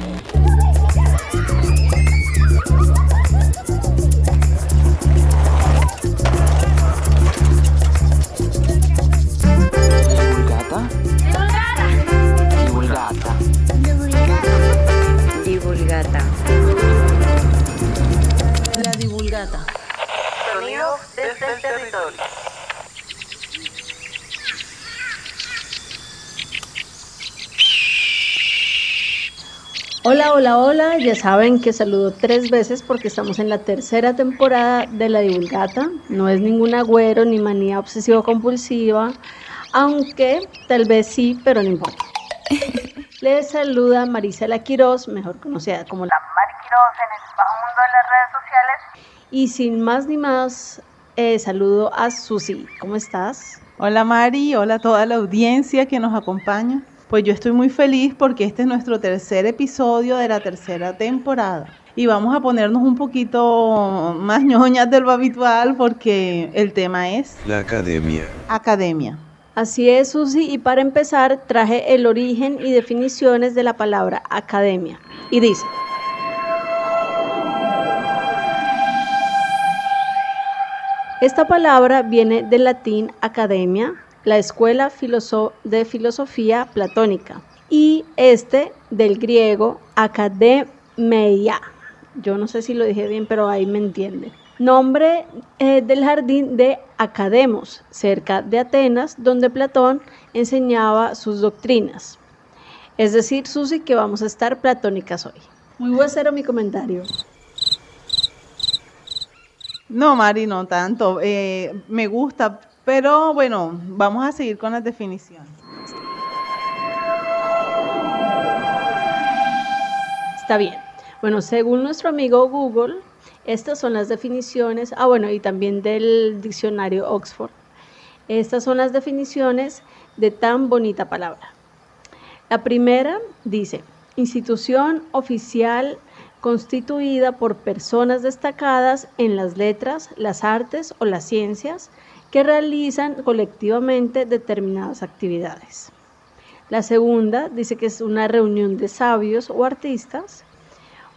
Divulgata. Hola, hola, hola. Ya saben que saludo tres veces porque estamos en la tercera temporada de La Divulgata. No es ningún agüero ni manía obsesivo-compulsiva, aunque tal vez sí, pero no importa. Les saluda Marisela Quiroz, mejor conocida como la Mari Quiroz en el bajo mundo de las redes sociales. Y sin más ni más, eh, saludo a Susi. ¿Cómo estás? Hola Mari, hola a toda la audiencia que nos acompaña. Pues yo estoy muy feliz porque este es nuestro tercer episodio de la tercera temporada. Y vamos a ponernos un poquito más ñoñas de lo habitual porque el tema es La academia. academia. Así es, Susi, y para empezar traje el origen y definiciones de la palabra academia. Y dice, esta palabra viene del latín academia, la escuela de filosofía platónica, y este del griego academeia. Yo no sé si lo dije bien, pero ahí me entiende. Nombre eh, del jardín de Academos, cerca de Atenas, donde Platón enseñaba sus doctrinas. Es decir, Susi, que vamos a estar platónicas hoy. Muy grosero mi comentario. No, Mari, no tanto. Eh, me gusta, pero bueno, vamos a seguir con las definiciones. Está bien. Bueno, según nuestro amigo Google, estas son las definiciones, ah bueno, y también del diccionario Oxford. Estas son las definiciones de tan bonita palabra. La primera dice, institución oficial constituida por personas destacadas en las letras, las artes o las ciencias que realizan colectivamente determinadas actividades. La segunda dice que es una reunión de sabios o artistas.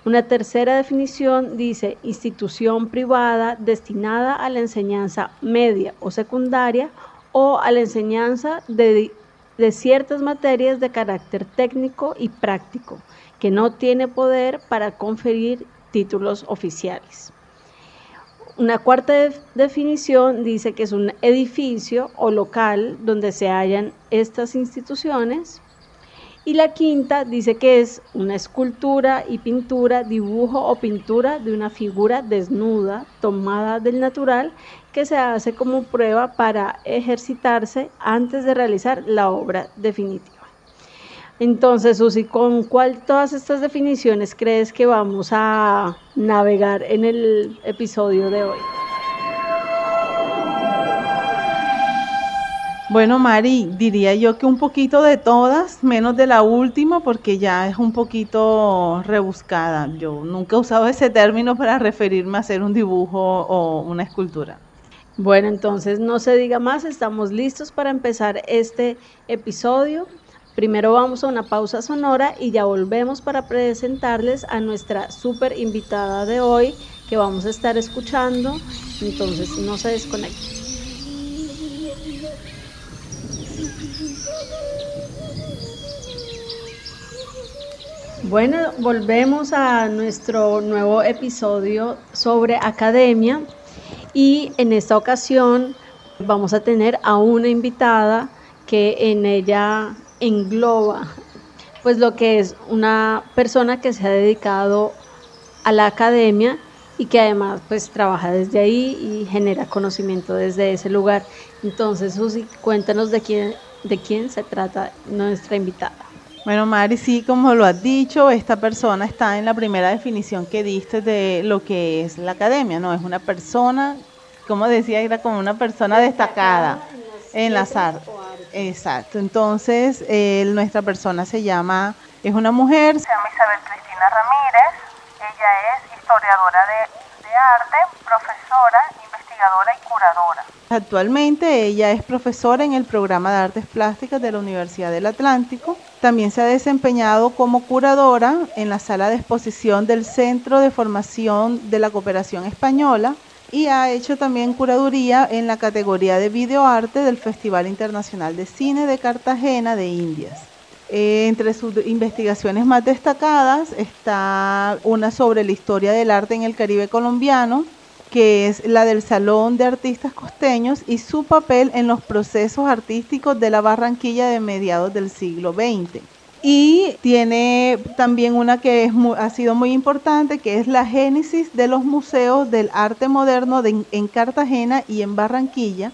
Una tercera definición dice institución privada destinada a la enseñanza media o secundaria o a la enseñanza de, ciertas materias de carácter técnico y práctico, que no tiene poder para conferir títulos oficiales. Una cuarta def- definición dice que es un edificio o local donde se hallan estas instituciones. Y la quinta dice que es una escultura y pintura, dibujo o pintura de una figura desnuda tomada del natural que se hace como prueba para ejercitarse antes de realizar la obra definitiva. Entonces, Susi, ¿con cuál todas estas definiciones crees que vamos a navegar en el episodio de hoy? Bueno, Mari, diría yo que un poquito de todas, menos de la última, porque ya es un poquito rebuscada. Yo nunca he usado ese término para referirme a hacer un dibujo o una escultura. Bueno, entonces no se diga más, estamos listos para empezar este episodio. Primero vamos a una pausa sonora y ya volvemos para presentarles a nuestra súper invitada de hoy que vamos a estar escuchando. Entonces no se desconecten. Bueno, volvemos a nuestro nuevo episodio sobre academia y en esta ocasión vamos a tener a una invitada que en ella engloba pues lo que es una persona que se ha dedicado a la academia y que además pues trabaja desde ahí y genera conocimiento desde ese lugar. Entonces, Susi, cuéntanos de quién de quién se trata nuestra invitada. Bueno, Mari, sí, como lo has dicho, esta persona está en la primera definición que diste de lo que es la academia, ¿no? Es una persona, como decía, era como una persona destacada en las artes. Exacto, entonces nuestra persona se llama, es una mujer, Se llama Isabel Cristina Ramírez. Ella es historiadora de, de arte, profesora, investigadora y curadora? Actualmente ella es profesora en el programa de artes plásticas de la Universidad del Atlántico. También se ha desempeñado como curadora en la sala de exposición del Centro de Formación de la Cooperación Española y ha hecho también curaduría en la categoría de videoarte del Festival Internacional de Cine de Cartagena de Indias. Eh, entre sus investigaciones más destacadas está una sobre la historia del arte en el Caribe colombiano, que es la del Salón de Artistas Costeños y su papel en los procesos artísticos de la Barranquilla de mediados del siglo XX. Y tiene también una que ha sido muy importante, que es la génesis de los museos del arte moderno en Cartagena y en Barranquilla.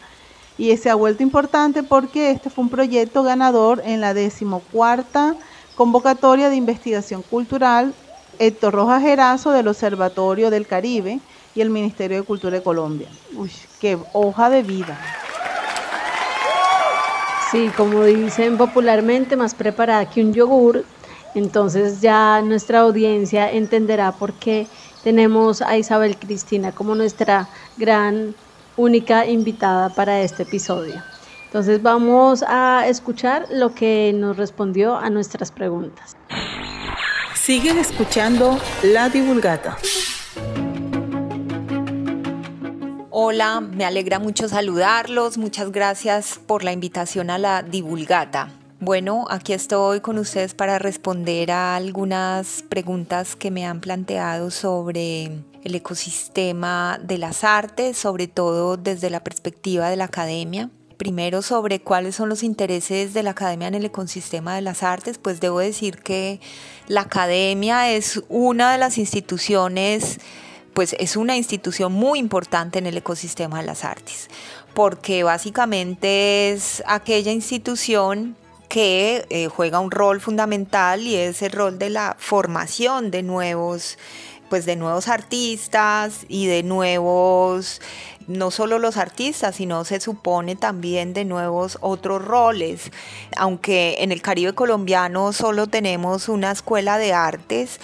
Y se ha vuelto importante porque este fue un proyecto ganador en la decimocuarta convocatoria de investigación cultural Héctor Rojas Gerazo del Observatorio del Caribe y el Ministerio de Cultura de Colombia. Uy, qué hoja de vida. Sí, como dicen popularmente, más preparada que un yogur. Entonces ya nuestra audiencia entenderá por qué tenemos a Isabel Cristina como nuestra gran única invitada para este episodio. Entonces vamos a escuchar lo que nos respondió a nuestras preguntas. Siguen escuchando La Divulgata. Hola, me alegra mucho saludarlos. Muchas gracias por la invitación a la divulgata. Bueno, aquí estoy con ustedes para responder a algunas preguntas que me han planteado sobre el ecosistema de las artes, sobre todo desde la perspectiva de la academia. Primero sobre cuáles son los intereses de la academia en el ecosistema de las artes, pues debo decir que la academia es una de las instituciones pues es una institución muy importante en el ecosistema de las artes, porque básicamente es aquella institución que eh, juega un rol fundamental y es el rol de la formación de nuevos pues de nuevos artistas y de nuevos no solo los artistas, sino se supone también de nuevos otros roles. Aunque en el Caribe colombiano solo tenemos una escuela de artes,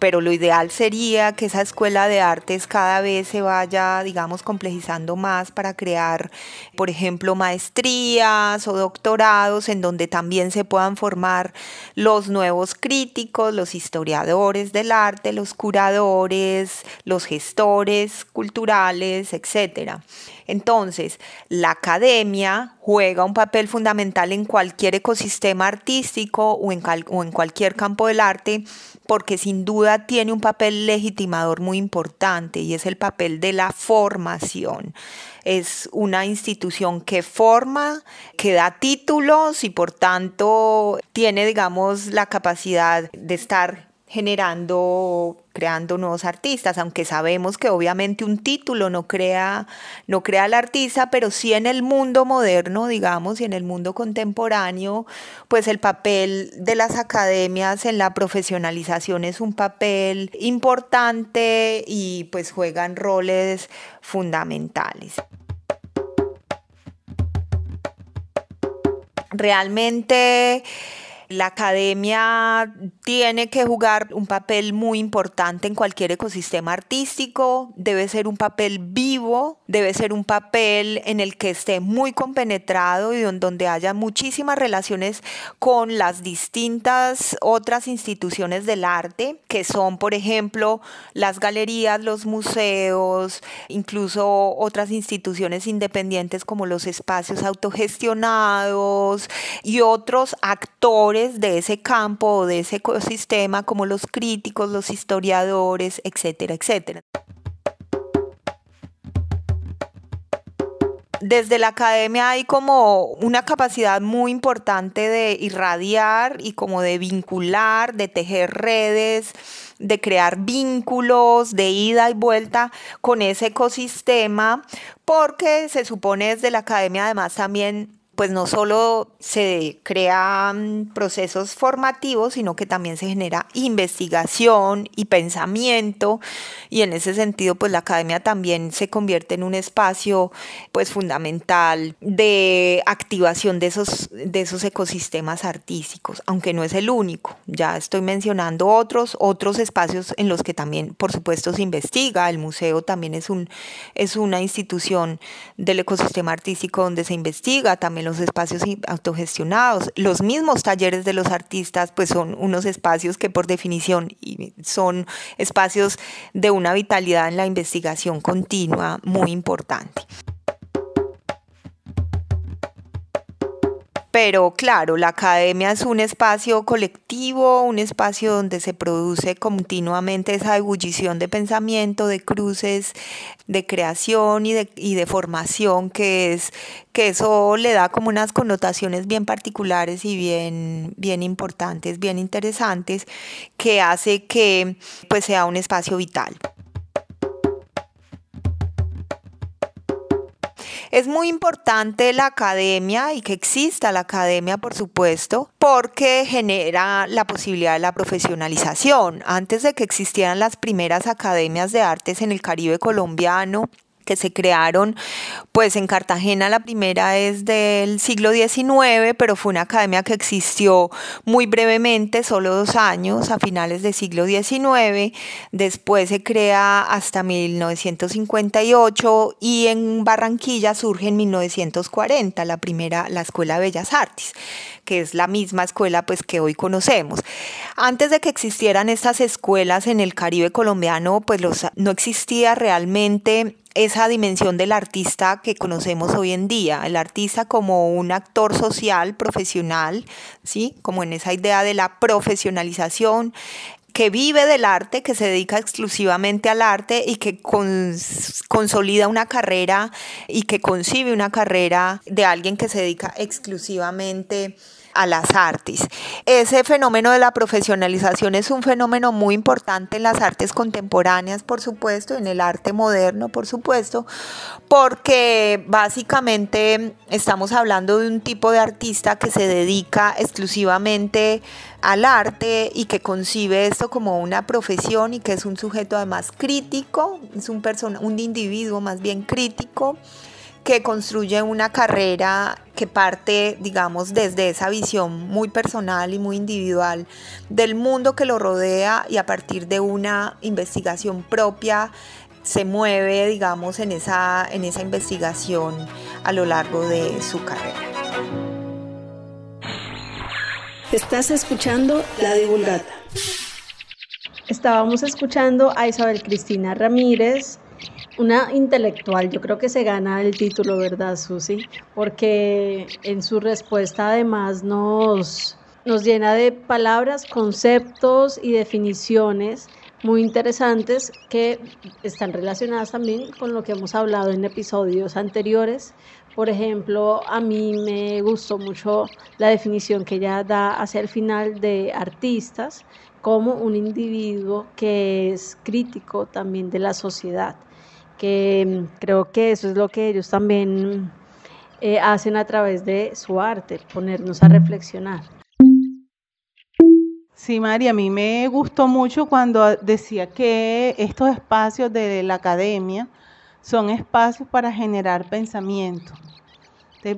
pero lo ideal sería que esa escuela de artes cada vez se vaya, digamos, complejizando más para crear, por ejemplo, maestrías o doctorados en donde también se puedan formar los nuevos críticos, los historiadores del arte, los curadores, los gestores culturales, etc. Entonces, la academia juega un papel fundamental en cualquier ecosistema artístico o en, cualquier campo del arte porque sin duda tiene un papel legitimador muy importante y es el papel de la formación. Es una institución que forma, que da títulos y por tanto tiene, digamos, la capacidad de estar generando, creando nuevos artistas, aunque sabemos que obviamente un título no crea, no crea al artista, pero sí en el mundo moderno, digamos, y en el mundo contemporáneo, pues el papel de las academias en la profesionalización es un papel importante y pues juegan roles fundamentales. Realmente la academia tiene que jugar un papel muy importante en cualquier ecosistema artístico, debe ser un papel vivo, debe ser un papel en el que esté muy compenetrado y donde haya muchísimas relaciones con las distintas otras instituciones del arte, que son, por ejemplo, las galerías, los museos, incluso otras instituciones independientes como los espacios autogestionados y otros actores de ese campo o de ese ecosistema como los críticos, los historiadores, etcétera, etcétera. desde la academia hay como una capacidad muy importante de irradiar y como de vincular, de tejer redes, de crear vínculos, de ida y vuelta con ese ecosistema, porque se supone desde la academia además también pues no solo se crean procesos formativos, sino que también se genera investigación y pensamiento y en ese sentido pues la academia también se convierte en un espacio pues fundamental de activación de esos, de esos ecosistemas artísticos, aunque no es el único. Ya estoy mencionando otros, otros espacios en los que también por supuesto se investiga. El museo también es, un, es una institución del ecosistema artístico donde se investiga, también los espacios autogestionados, los mismos talleres de los artistas pues son unos espacios que por definición son espacios de una vitalidad en la investigación continua muy importante. Pero claro, la academia es un espacio colectivo, un espacio donde se produce continuamente esa ebullición de pensamiento, de cruces, de creación y de, y de formación, que es que eso le da como unas connotaciones bien particulares y bien, bien importantes, bien interesantes, que hace que pues sea un espacio vital. Es muy importante la academia y que exista la academia, por supuesto, porque genera la posibilidad de la profesionalización. Antes de que existieran las primeras academias de artes en el Caribe colombiano, que se crearon, pues en Cartagena la primera es del siglo XIX, pero fue una academia que existió muy brevemente, solo dos años, a finales del siglo XIX, después se crea hasta 1958 y en Barranquilla surge en 1940 la primera, la Escuela de Bellas Artes, que es la misma escuela pues que hoy conocemos. Antes de que existieran estas escuelas en el Caribe colombiano, pues los, no existía realmente esa dimensión del artista que conocemos hoy en día, el artista como un actor social, profesional, ¿sí? Como en esa idea de la profesionalización, que vive del arte, que se dedica exclusivamente al arte y que consolida una carrera y que concibe una carrera de alguien que se dedica exclusivamente a las artes. Ese fenómeno de la profesionalización es un fenómeno muy importante en las artes contemporáneas, por supuesto, en el arte moderno, por supuesto, porque básicamente estamos hablando de un tipo de artista que se dedica exclusivamente al arte y que concibe esto como una profesión y que es un sujeto además crítico, es un, un individuo más bien crítico que construye una carrera que parte, digamos, desde esa visión muy personal y muy individual del mundo que lo rodea y a partir de una investigación propia se mueve, digamos, en esa, en esa investigación a lo largo de su carrera. Estás escuchando La Divulgata. Estábamos escuchando a Isabel Cristina Ramírez, una intelectual, yo creo que se gana el título, ¿verdad, Susi? Porque en su respuesta además nos, nos llena de palabras, conceptos y definiciones muy interesantes que están relacionadas también con lo que hemos hablado en episodios anteriores. Por ejemplo, a mí me gustó mucho la definición que ella da hacia el final de artistas como un individuo que es crítico también de la sociedad que mm, creo que eso es lo que ellos también eh, hacen a través de su arte, ponernos a reflexionar. Sí, María, a mí me gustó mucho cuando decía que estos espacios de la academia son espacios para generar pensamiento,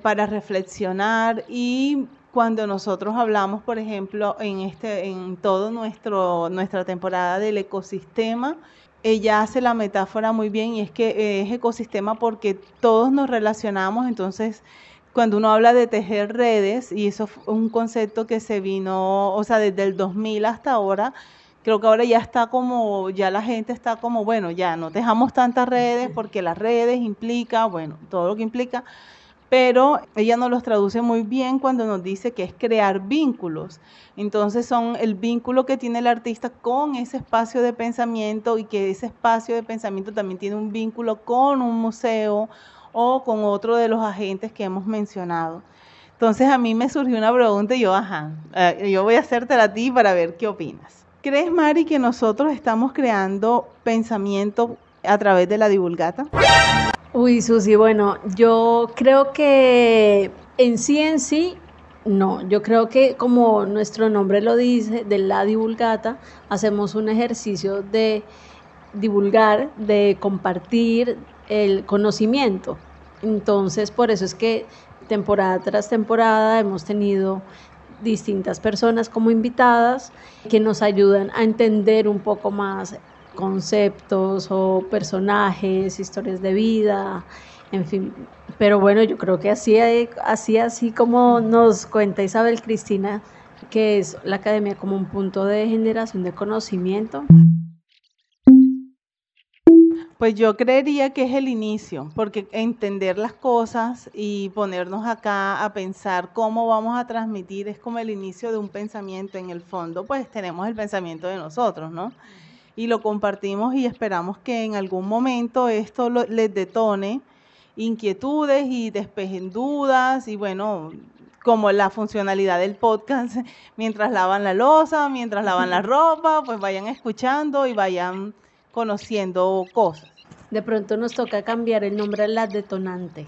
para reflexionar y cuando nosotros hablamos, por ejemplo, en este, en todo nuestro nuestra temporada del ecosistema ella hace la metáfora muy bien y es que es ecosistema porque todos nos relacionamos, entonces cuando uno habla de tejer redes, y eso fue un concepto que se vino, o sea, desde el 2000 hasta ahora, creo que ahora ya está como, ya la gente está como, bueno, ya no tejamos tantas redes porque las redes implica, bueno, todo lo que implica, pero ella nos los traduce muy bien cuando nos dice que es crear vínculos. Entonces son el vínculo que tiene el artista con ese espacio de pensamiento y que ese espacio de pensamiento también tiene un vínculo con un museo o con otro de los agentes que hemos mencionado. Entonces a mí me surgió una pregunta y yo, ajá, eh, yo voy a hacértela a ti para ver qué opinas. ¿Crees, Mari, que nosotros estamos creando pensamiento a través de la divulgata? Uy, Susi, bueno, yo creo que En sí, en sí, no. Yo creo que como nuestro nombre lo dice, de la divulgata, hacemos un ejercicio de divulgar, de compartir el conocimiento. Entonces, por eso es que temporada tras temporada hemos tenido distintas personas como invitadas que nos ayudan a entender un poco más conceptos o personajes, historias de vida, en fin. Pero bueno, yo creo que así, así, así como nos cuenta Isabel Cristina, que es la academia como un punto de generación de conocimiento. Pues yo creería que es el inicio, porque entender las cosas y ponernos acá a pensar cómo vamos a transmitir es como el inicio de un pensamiento. En el fondo, pues tenemos el pensamiento de nosotros, ¿no? Y lo compartimos y esperamos que en algún momento esto les detone inquietudes y despejen dudas y bueno, como la funcionalidad del podcast, mientras lavan la losa, mientras lavan la ropa, pues vayan escuchando y vayan conociendo cosas. De pronto nos toca cambiar el nombre a la detonante.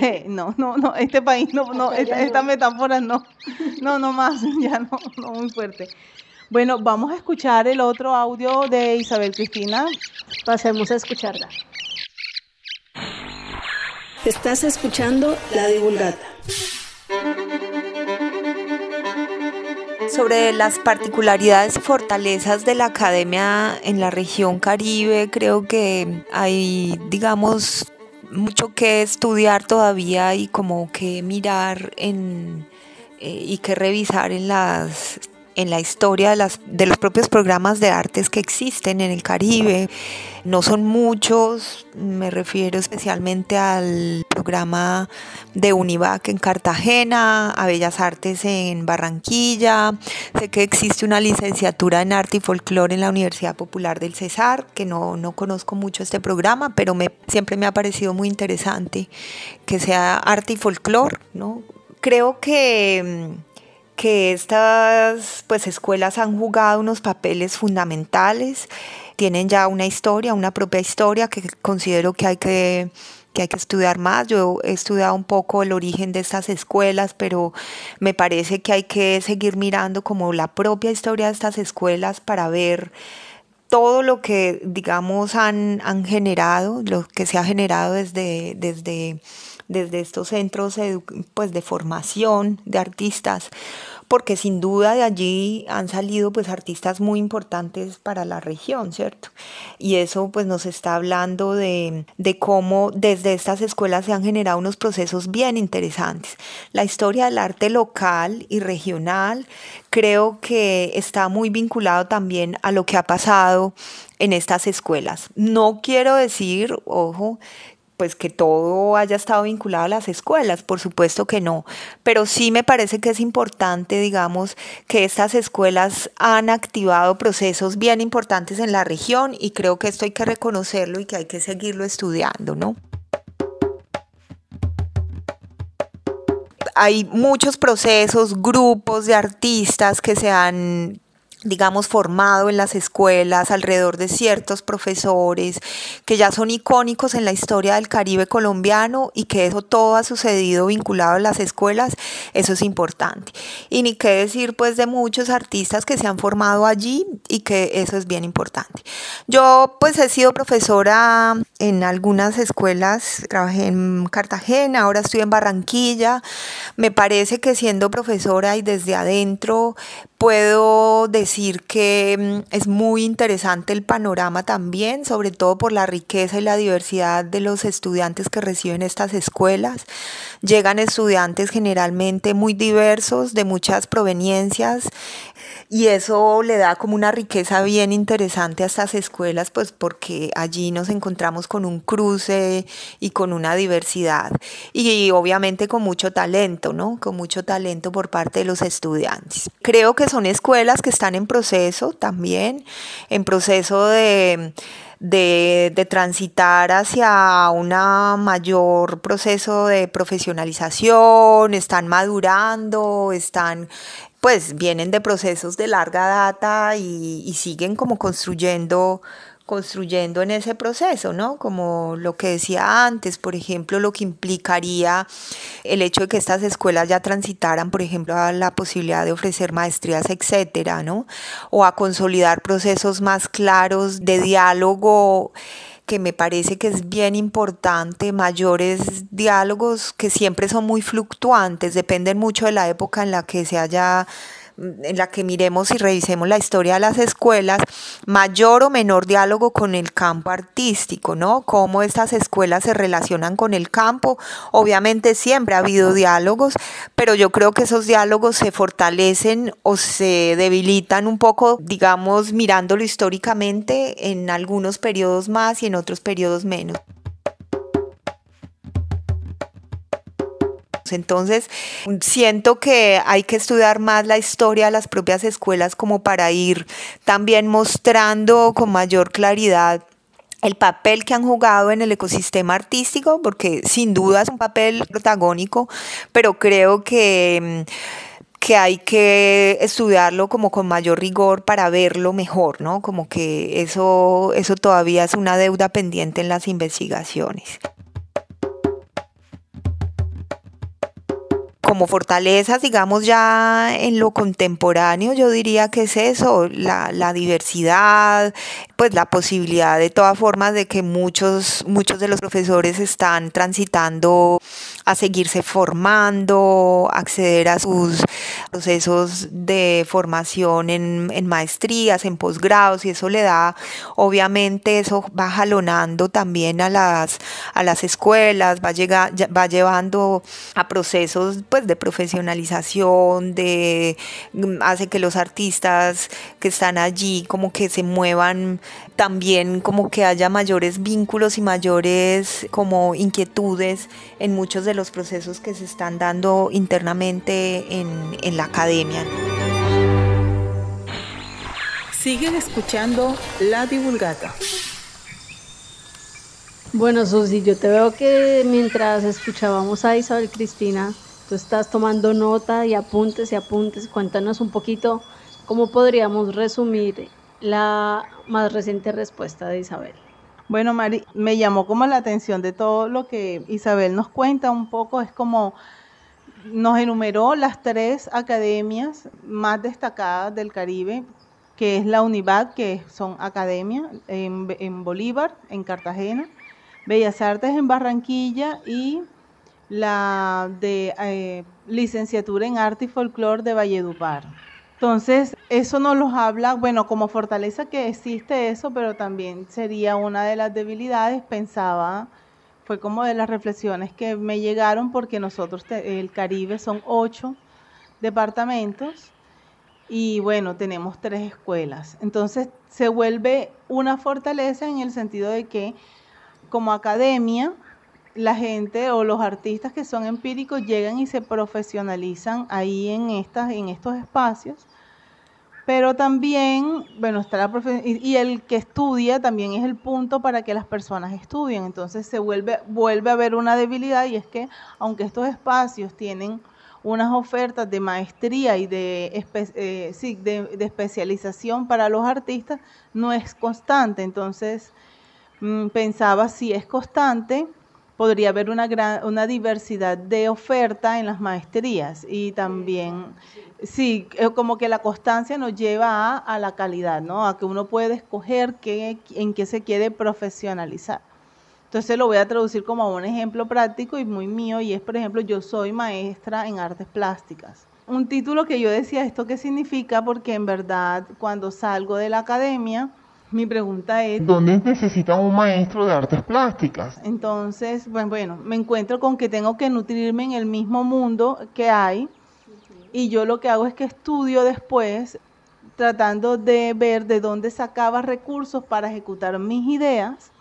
Eh, no, no, no, este país no, no, esta, metáfora no, no, no más, ya no, no muy fuerte. Bueno, vamos a escuchar el otro audio de Isabel Cristina. Pasemos a escucharla. Estás escuchando La Divulgata. sobre las particularidades y fortalezas de la academia en la región Caribe, creo que hay, digamos, mucho que estudiar todavía y como que mirar en, eh, y que revisar en las en la historia de, las, de los propios programas de artes que existen en el Caribe. No son muchos, me refiero especialmente al programa de Univac en Cartagena, a Bellas Artes en Barranquilla. Sé que existe una licenciatura en arte y folclore en la Universidad Popular del Cesar, que no, no conozco mucho este programa, pero me, siempre me ha parecido muy interesante que sea arte y folclore, ¿no? Creo que que estas pues, escuelas han jugado unos papeles fundamentales, tienen ya una historia, una propia historia que considero que hay que, que hay que estudiar más. Yo he estudiado un poco el origen de estas escuelas, pero me parece que hay que seguir mirando como la propia historia de estas escuelas para ver todo lo que, digamos, han, han generado, lo que se ha generado desde, desde desde estos centros pues, de formación de artistas, porque sin duda de allí han salido pues artistas muy importantes para la región, ¿cierto? Y eso pues nos está hablando de, de cómo desde estas escuelas se han generado unos procesos bien interesantes. La historia del arte local y regional creo que está muy vinculado también a lo que ha pasado en estas escuelas. No quiero decir, ojo, pues que todo haya estado vinculado a las escuelas, por supuesto que no, pero sí me parece que es importante, digamos, que estas escuelas han activado procesos bien importantes en la región y creo que esto hay que reconocerlo y que hay que seguirlo estudiando, ¿no? Hay muchos procesos, grupos de artistas que se han digamos, formado en las escuelas alrededor de ciertos profesores que ya son icónicos en la historia del Caribe colombiano y que eso todo ha sucedido vinculado a las escuelas, eso es importante. Y ni qué decir pues de muchos artistas que se han formado allí y que eso es bien importante. Yo pues he sido profesora en algunas escuelas, trabajé en Cartagena, ahora estoy en Barranquilla. Me parece que siendo profesora y desde adentro puedo decir que mm, es muy interesante el panorama también, sobre todo por la riqueza y la diversidad de los estudiantes que reciben estas escuelas. Llegan estudiantes generalmente muy diversos, de muchas proveniencias, y eso le da como una riqueza bien interesante a estas escuelas, pues porque allí nos encontramos con un cruce y con una diversidad y obviamente con mucho talento, ¿no? Con mucho talento por parte de los estudiantes. Creo que son escuelas que están en proceso también, en proceso de de, transitar hacia un mayor proceso de profesionalización, están madurando, están pues vienen de procesos de larga data y, siguen como construyendo construyendo en ese proceso, ¿no? Como lo que decía antes, por ejemplo, lo que implicaría el hecho de que estas escuelas ya transitaran, por ejemplo, a la posibilidad de ofrecer maestrías, etcétera, ¿no? O a consolidar procesos más claros de diálogo que me parece que es bien importante, mayores diálogos que siempre son muy fluctuantes, dependen mucho de la época en la que se haya en la que miremos y revisemos la historia de las escuelas, mayor o menor diálogo con el campo artístico, ¿no? Cómo estas escuelas se relacionan con el campo. Obviamente siempre ha habido diálogos, pero yo creo que esos diálogos se fortalecen o se debilitan un poco, digamos, mirándolo históricamente en algunos periodos más y en otros periodos menos. Entonces, siento que hay que estudiar más la historia de las propias escuelas como para ir también mostrando con mayor claridad el papel que han jugado en el ecosistema artístico, porque sin duda es un papel protagónico, pero creo que que hay que estudiarlo como con mayor rigor para verlo mejor, ¿no? Como que eso, eso todavía es una deuda pendiente en las investigaciones. Como fortalezas, digamos, ya en lo contemporáneo, yo diría que es eso, la, la, diversidad, pues la posibilidad de todas formas de que muchos, muchos de los profesores están transitando a seguirse formando, acceder a sus procesos de formación en, en maestrías, en posgrados, y eso le da, obviamente, eso va jalonando también a las, a las escuelas, va, llega, va llevando a procesos, pues, de profesionalización, de mm, hace que los artistas que están allí como que se muevan también como que haya mayores vínculos y mayores como inquietudes en muchos de los procesos que se están dando internamente en, en la academia. Siguen escuchando La Divulgata. Bueno, Susi, yo te veo que mientras escuchábamos a Isabel Cristina, Tú estás tomando nota y apuntes y apuntes. Cuéntanos un poquito cómo podríamos resumir la más reciente respuesta de Isabel. Bueno, Mari, me llamó como la atención de todo lo que Isabel nos cuenta un poco. Es como nos enumeró las tres academias más destacadas del Caribe, que es la UNIVAC, que son academias en, en Bolívar, en Cartagena, Bellas Artes en Barranquilla y la de eh, licenciatura en arte y folclore de Valledupar. Entonces, eso nos los habla, bueno, como fortaleza que existe eso, pero también sería una de las debilidades, pensaba, fue como de las reflexiones que me llegaron porque nosotros, el Caribe son ocho departamentos y bueno, tenemos tres escuelas. Entonces, se vuelve una fortaleza en el sentido de que como academia, la gente o los artistas que son empíricos llegan y se profesionalizan ahí en, estas, en estos espacios. Pero también, bueno, está la y, y el que estudia también es el punto para que las personas estudien. Entonces se vuelve, vuelve a haber una debilidad y es que aunque estos espacios tienen unas ofertas de maestría y de, eh, de, especialización para los artistas, no es constante. Entonces, mm, pensaba si es constante, podría haber una, gran, una diversidad de oferta en las maestrías y también, sí, como que la constancia nos lleva a, la calidad, ¿no? A que uno puede escoger qué, en qué se quiere profesionalizar. Entonces lo voy a traducir como un ejemplo práctico y muy mío y es, por ejemplo, yo soy maestra en artes plásticas. Un título que yo decía, ¿esto qué significa? Porque en verdad cuando salgo de la academia, mi pregunta es... ¿Dónde necesitan un maestro de artes plásticas? Entonces, bueno, bueno, me encuentro con que tengo que nutrirme en el mismo mundo que hay y yo lo que hago es que estudio después tratando de ver de dónde sacaba recursos para ejecutar mis ideas.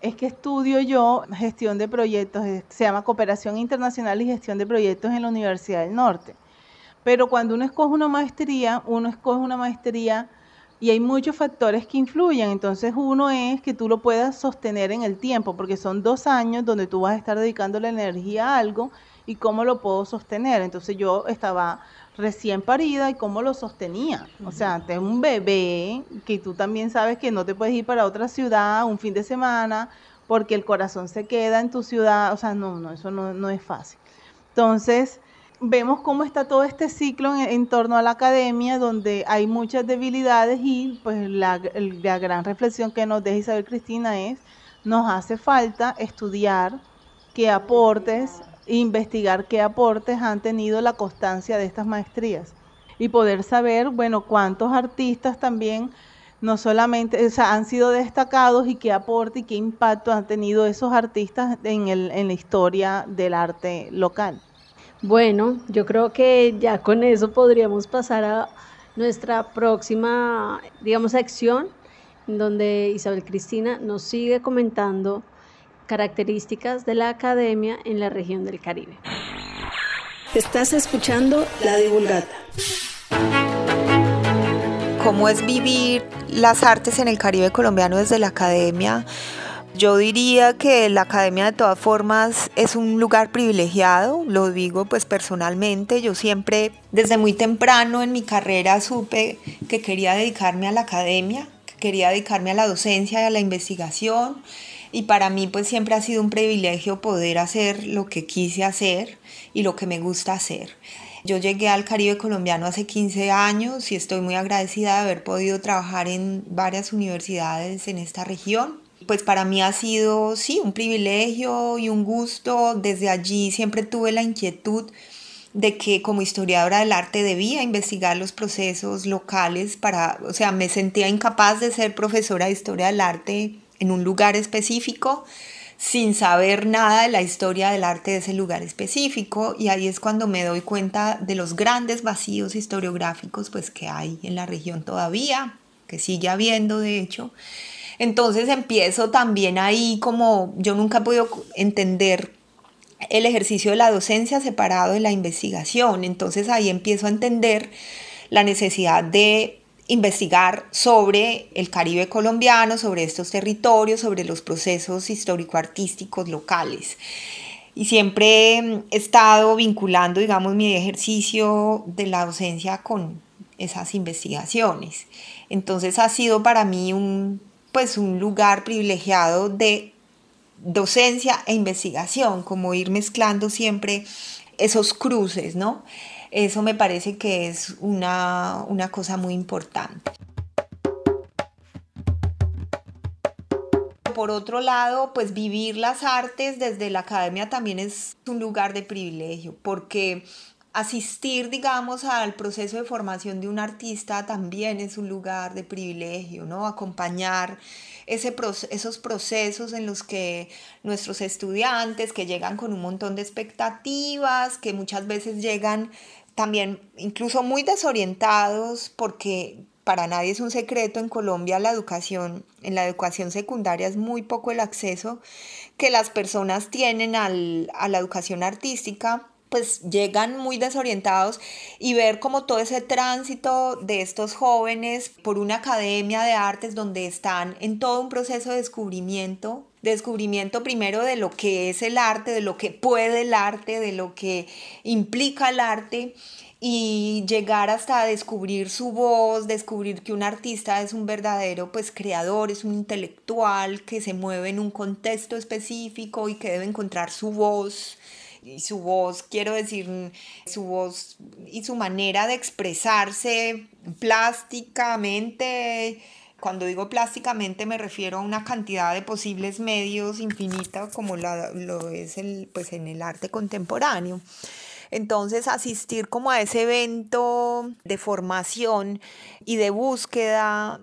Es que estudio yo gestión de proyectos, se llama Cooperación Internacional y Gestión de Proyectos en la Universidad del Norte. Pero cuando uno escoge una maestría, uno escoge una maestría y hay muchos factores que influyen. Entonces uno es que tú lo puedas sostener en el tiempo, porque son dos años donde tú vas a estar dedicando la energía a algo y cómo lo puedo sostener. Entonces yo estaba recién parida y cómo lo sostenía. O sea, es un bebé que tú también sabes que no te puedes ir para otra ciudad un fin de semana porque el corazón se queda en tu ciudad. O sea, no, no, eso no, no es fácil. Entonces, vemos cómo está todo este ciclo en, torno a la academia, donde hay muchas debilidades y pues la, la gran reflexión que nos deja Isabel Cristina es, nos hace falta estudiar qué aportes, investigar qué aportes han tenido la constancia de estas maestrías y poder saber, bueno, cuántos artistas también no solamente o sea, han sido destacados y qué aporte y qué impacto han tenido esos artistas en, el, en la historia del arte local. Bueno, yo creo que ya con eso podríamos pasar a nuestra próxima, digamos, sección, donde Isabel Cristina nos sigue comentando características de la academia en la región del Caribe. Estás escuchando La Divulgata. ¿Cómo es vivir las artes en el Caribe colombiano desde la academia? Yo diría que la academia de todas formas es un lugar privilegiado, lo digo pues personalmente, yo siempre desde muy temprano en mi carrera supe que quería dedicarme a la academia, que quería dedicarme a la docencia y a la investigación. Y para mí pues siempre ha sido un privilegio poder hacer lo que quise hacer y lo que me gusta hacer. Yo llegué al Caribe colombiano hace 15 años y estoy muy agradecida de haber podido trabajar en varias universidades en esta región pues para mí ha sido, sí, un privilegio y un gusto. Desde allí siempre tuve la inquietud de que como historiadora del arte debía investigar los procesos locales para, o sea, me sentía incapaz de ser profesora de historia del arte en un lugar específico sin saber nada de la historia del arte de ese lugar específico y ahí es cuando me doy cuenta de los grandes vacíos historiográficos pues que hay en la región todavía, que sigue habiendo de hecho entonces empiezo también ahí como yo nunca he podido entender el ejercicio de la docencia separado de la investigación. Entonces ahí empiezo a entender la necesidad de investigar sobre el Caribe colombiano, sobre estos territorios, sobre los procesos histórico-artísticos locales. Y siempre he estado vinculando, digamos, mi ejercicio de la docencia con esas investigaciones. Entonces ha sido para mí un pues un lugar privilegiado de docencia e investigación, como ir mezclando siempre esos cruces, ¿no? Eso me parece que es una, una cosa muy importante. Por otro lado, pues vivir las artes desde la academia también es un lugar de privilegio, porque asistir, digamos, al proceso de formación de un artista también es un lugar de privilegio, ¿no? Acompañar ese, esos procesos en los que nuestros estudiantes que llegan con un montón de expectativas, que muchas veces llegan también incluso muy desorientados porque para nadie es un secreto en Colombia la educación, en la educación secundaria es muy poco el acceso que las personas tienen al, a la educación artística pues llegan muy desorientados y ver como todo ese tránsito de estos jóvenes por una academia de artes donde están en todo un proceso de descubrimiento, descubrimiento primero de lo que es el arte, de lo que puede el arte, de lo que implica el arte y llegar hasta descubrir su voz, descubrir que un artista es un verdadero pues creador, es un intelectual que se mueve en un contexto específico y que debe encontrar su voz y su voz, quiero decir, su voz y su manera de expresarse plásticamente. Cuando digo plásticamente me refiero a una cantidad de posibles medios infinita como lo es el, pues en el arte contemporáneo. Entonces asistir como a ese evento de formación y de búsqueda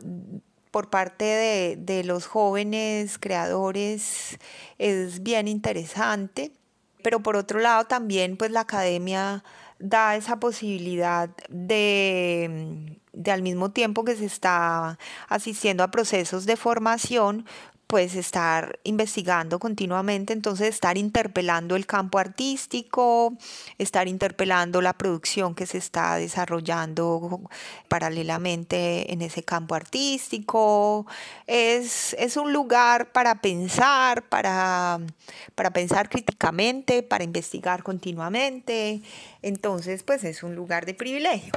por parte de, de los jóvenes creadores es bien interesante pero por otro lado también pues la academia da esa posibilidad de, de al mismo tiempo que se está asistiendo a procesos de formación, pues estar investigando continuamente, entonces estar interpelando el campo artístico, estar interpelando la producción que se está desarrollando paralelamente en ese campo artístico. Es, es un lugar para pensar, para, para pensar críticamente, para investigar continuamente. Entonces, pues es un lugar de privilegio.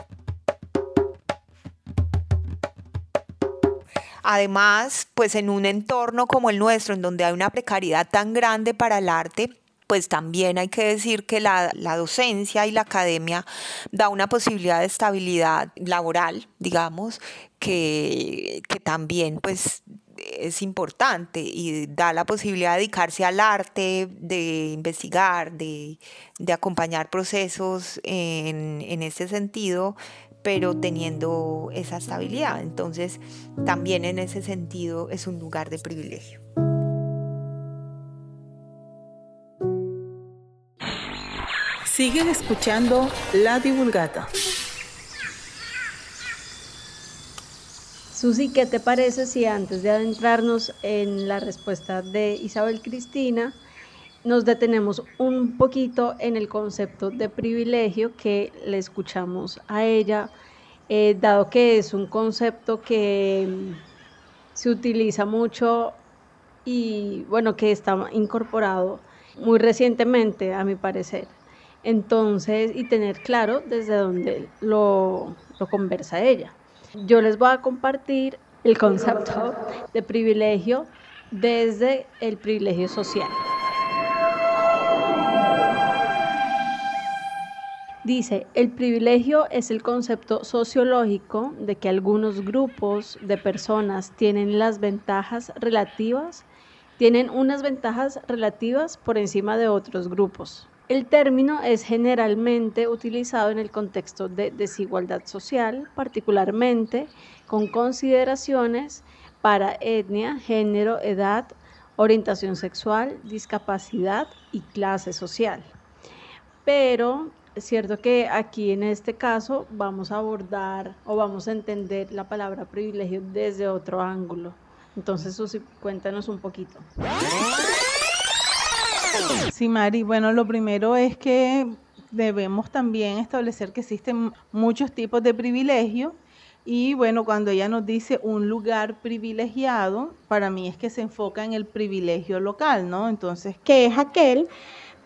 Además, pues en un entorno como el nuestro, en donde hay una precariedad tan grande para el arte, pues también hay que decir que la, docencia y la academia da una posibilidad de estabilidad laboral, digamos, que, que también pues es importante y da la posibilidad de dedicarse al arte, de investigar, de, de acompañar procesos en, en este sentido pero teniendo esa estabilidad. Entonces, también en ese sentido es un lugar de privilegio. Siguen escuchando La Divulgata. Susi, ¿qué te parece si antes de adentrarnos en la respuesta de Isabel Cristina, nos detenemos un poquito en el concepto de privilegio que le escuchamos a ella, eh, dado que es un concepto que mm, se utiliza mucho y bueno, que está incorporado muy recientemente, a mi parecer. Entonces, y tener claro desde dónde lo, lo conversa ella. Yo les voy a compartir el concepto de privilegio desde el privilegio social. Dice, el privilegio es el concepto sociológico de que algunos grupos de personas tienen las ventajas relativas, tienen unas ventajas relativas por encima de otros grupos. El término es generalmente utilizado en el contexto de desigualdad social, particularmente con consideraciones para etnia, género, edad, orientación sexual, discapacidad y clase social. Pero es cierto que aquí en este caso vamos a abordar o vamos a entender la palabra privilegio desde otro ángulo. Entonces, Susi, cuéntanos un poquito. Sí, Mari, bueno, lo primero es que debemos también establecer que existen muchos tipos de privilegio y bueno, cuando ella nos dice un lugar privilegiado, para mí es que se enfoca en el privilegio local, ¿no? Entonces, que es aquel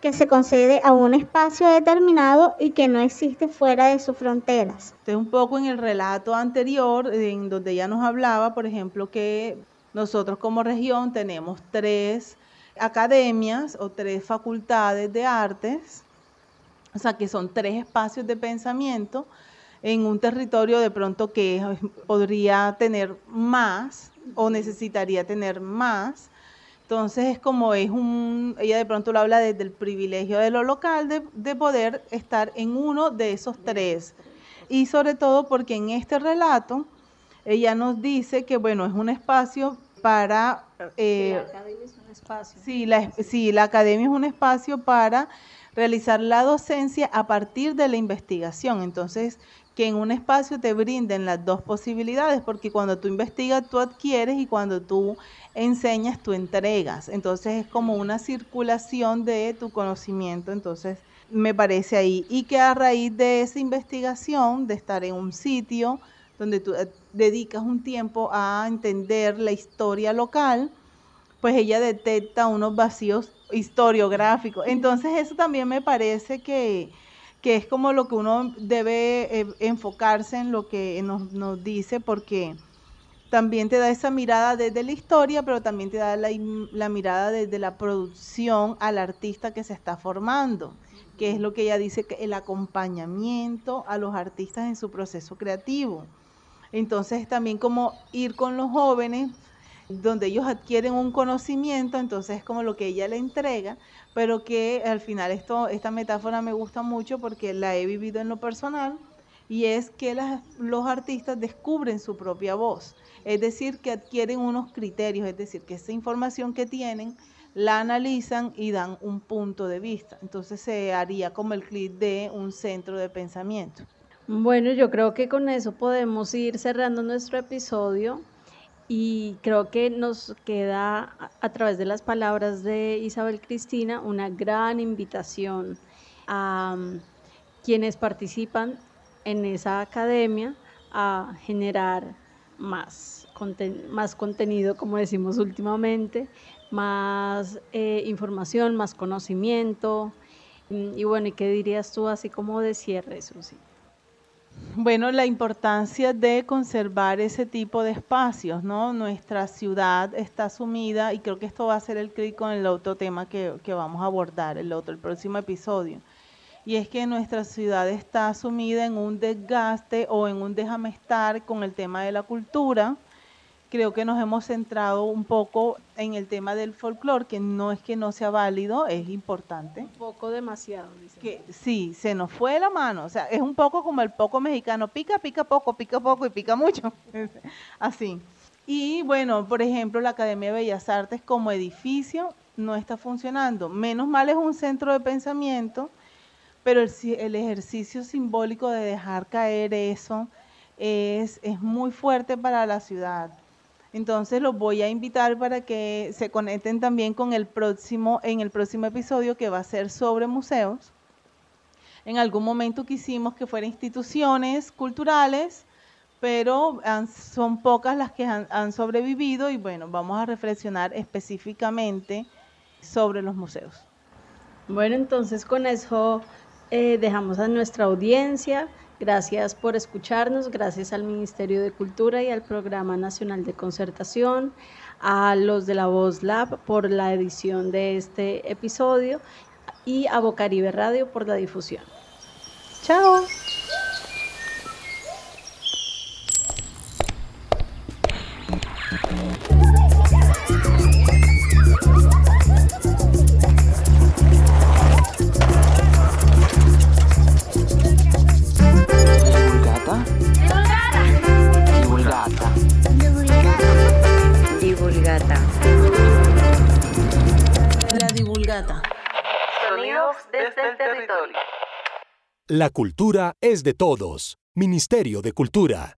que se concede a un espacio determinado y que no existe fuera de sus fronteras. Un poco en el relato anterior, en donde ya nos hablaba, por ejemplo, que nosotros como región tenemos tres academias o tres facultades de artes, o sea que son tres espacios de pensamiento en un territorio de pronto que podría tener más o necesitaría tener más entonces es como es un, ella de pronto lo habla desde el privilegio de lo local, de, poder estar en uno de esos tres. Y sobre todo porque en este relato ella nos dice que, bueno, es un espacio para... Eh, la academia es un espacio. Sí la, sí, la academia es un espacio para realizar la docencia a partir de la investigación. Entonces, que en un espacio te brinden las dos posibilidades, porque cuando tú investigas, tú adquieres y cuando tú enseñas, tú entregas. Entonces es como una circulación de tu conocimiento. Entonces me parece ahí. Y que a raíz de esa investigación, de estar en un sitio donde tú eh, dedicas un tiempo a entender la historia local, pues ella detecta unos vacíos historiográficos. Entonces eso también me parece que, es como lo que uno debe eh, enfocarse en lo que nos, nos dice, porque también te da esa mirada desde la historia, pero también te da la, mirada desde la producción al artista que se está formando, que es lo que ella dice, que el acompañamiento a los artistas en su proceso creativo. Entonces también como ir con los jóvenes, donde ellos adquieren un conocimiento, entonces es como lo que ella le entrega, pero que al final esto, esta metáfora me gusta mucho porque la he vivido en lo personal, y es que los artistas descubren su propia voz es decir, que adquieren unos criterios, es decir, que esa información que tienen la analizan y dan un punto de vista. Entonces se haría como el clic de un centro de pensamiento. Bueno, yo creo que con eso podemos ir cerrando nuestro episodio Y creo que nos queda a, través de las palabras de Isabel Cristina una gran invitación a um, quienes participan en esa academia a generar más, más contenido, como decimos últimamente, más eh, información, más conocimiento. Mm, Y bueno, ¿y qué dirías tú así como de cierre, Susi? Bueno, la importancia de conservar ese tipo de espacios, ¿no? Nuestra ciudad está sumida y creo que esto va a ser el clic con el otro tema que, que vamos a abordar, el otro, el próximo episodio. Y es que nuestra ciudad está sumida en un desgaste o en un déjame estar con el tema de la cultura. Creo que nos hemos centrado un poco en el tema del folclore, que no es que no sea válido, es importante Un poco demasiado, dice. que sí, se nos fue la mano. O sea, es un poco como el poco mexicano, pica, pica poco, pica poco y pica mucho. Así. Y bueno, por ejemplo, la Academia de Bellas Artes como edificio no está funcionando. Menos mal es un centro de pensamiento, pero el, el ejercicio simbólico de dejar caer eso es, es muy fuerte para la ciudad. Entonces los voy a invitar para que se conecten también con el próximo, en el próximo episodio que va a ser sobre museos. En algún momento quisimos que fueran instituciones culturales, pero son pocas las que han, han sobrevivido y bueno, vamos a reflexionar específicamente sobre los museos. Bueno, entonces con eso eh, dejamos a nuestra audiencia. Gracias por escucharnos, gracias al Ministerio de Cultura y al Programa Nacional de Concertación, a los de la Voz Lab por la edición de este episodio y a Bocaribe Radio por la difusión. Chao. Divulgata. La divulgata. Sonidos desde el territorio. La cultura es de todos. Ministerio de Cultura.